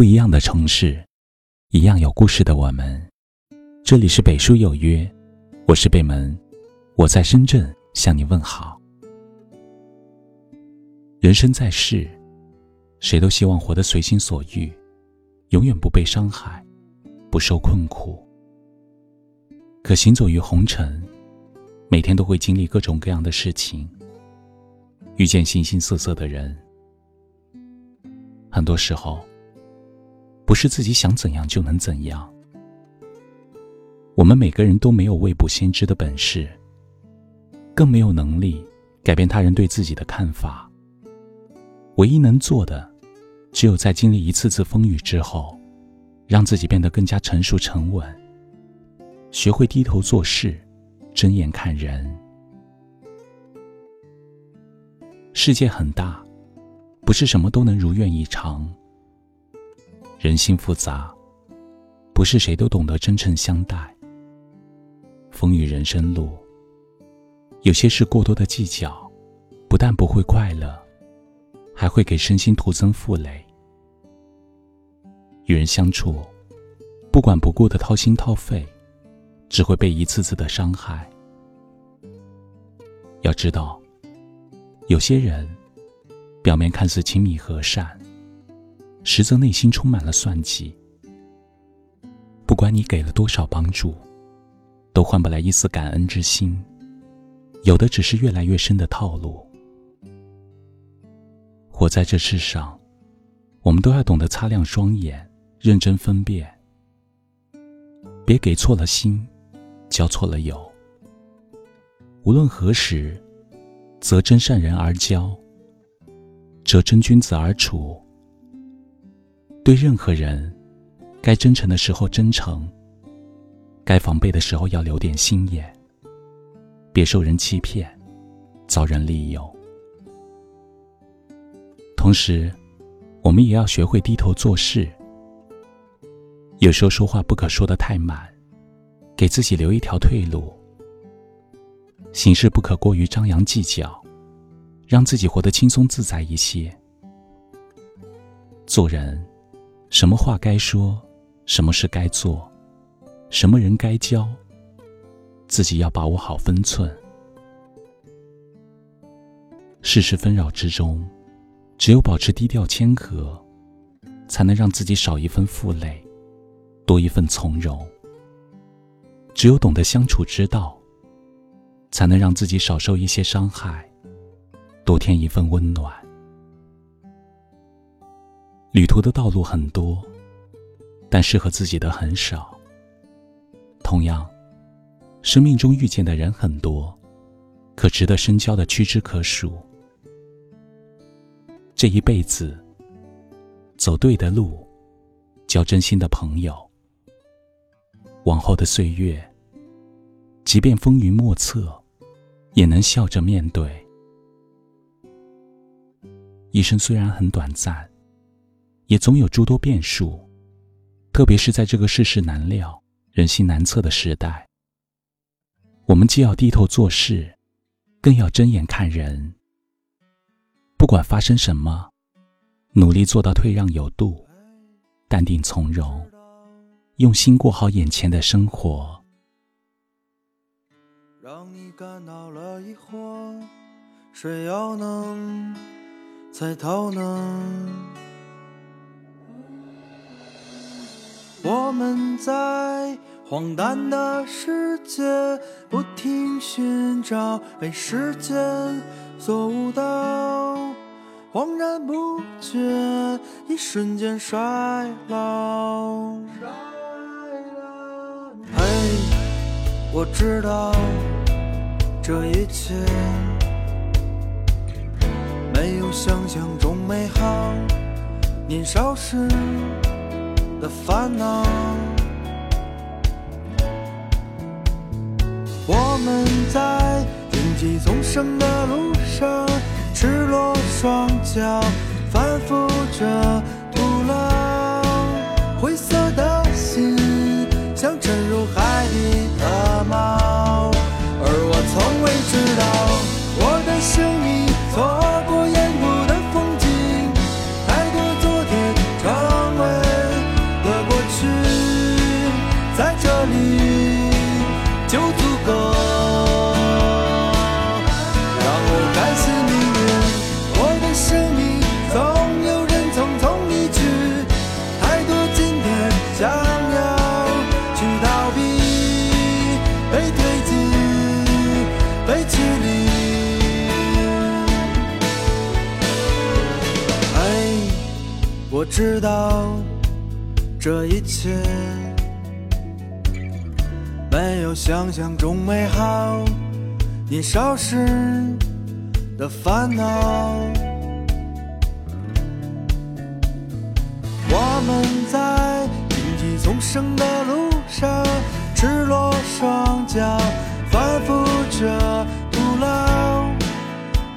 不一样的城市，一样有故事的我们。这里是北书有约，我是北门，我在深圳向你问好。人生在世，谁都希望活得随心所欲，永远不被伤害，不受困苦。可行走于红尘，每天都会经历各种各样的事情，遇见形形色色的人，很多时候。不是自己想怎样就能怎样。我们每个人都没有未卜先知的本事，更没有能力改变他人对自己的看法。唯一能做的，只有在经历一次次风雨之后，让自己变得更加成熟沉稳，学会低头做事，睁眼看人。世界很大，不是什么都能如愿以偿。人心复杂，不是谁都懂得真诚相待。风雨人生路，有些事过多的计较，不但不会快乐，还会给身心徒增负累。与人相处，不管不顾的掏心掏肺，只会被一次次的伤害。要知道，有些人表面看似亲密和善。实则内心充满了算计。不管你给了多少帮助，都换不来一丝感恩之心，有的只是越来越深的套路。活在这世上，我们都要懂得擦亮双眼，认真分辨，别给错了心，交错了友。无论何时，择真善人而交，择真君子而处。对任何人，该真诚的时候真诚，该防备的时候要留点心眼。别受人欺骗，遭人利用。同时，我们也要学会低头做事。有时候说话不可说的太满，给自己留一条退路。行事不可过于张扬计较，让自己活得轻松自在一些。做人。什么话该说，什么事该做，什么人该交，自己要把握好分寸。世事纷扰之中，只有保持低调谦和，才能让自己少一份负累，多一份从容。只有懂得相处之道，才能让自己少受一些伤害，多添一份温暖。旅途的道路很多，但适合自己的很少。同样，生命中遇见的人很多，可值得深交的屈指可数。这一辈子，走对的路，交真心的朋友。往后的岁月，即便风云莫测，也能笑着面对。一生虽然很短暂。也总有诸多变数，特别是在这个世事难料、人心难测的时代，我们既要低头做事，更要睁眼看人。不管发生什么，努力做到退让有度，淡定从容，用心过好眼前的生活。让你感到了疑惑，谁又能猜透呢？我们在荒诞的世界不停寻找被时间所误导，恍然不觉，一瞬间衰老。嘿，我知道这一切没有想象中美好，年少时。的烦恼，我们在荆棘丛生的路上，赤裸双脚，反复着徒劳。灰色的心像沉入海我知道这一切没有想象中美好。年少时的烦恼，我们在荆棘丛生的路上，赤裸双脚，反复着徒劳。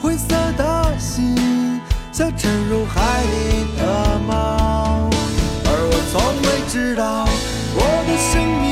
灰色的心沉入海里的猫，而我从未知道我的生命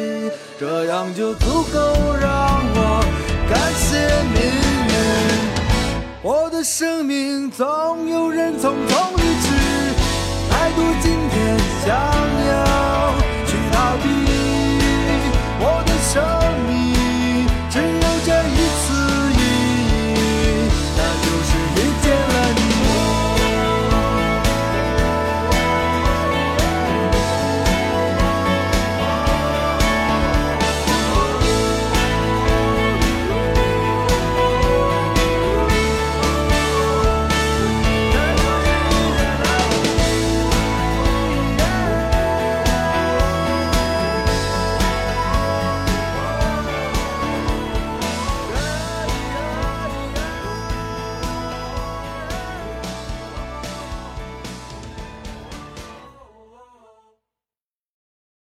这样就足够让我。感谢命运，我的生命总有人匆匆离去，太多今天想要。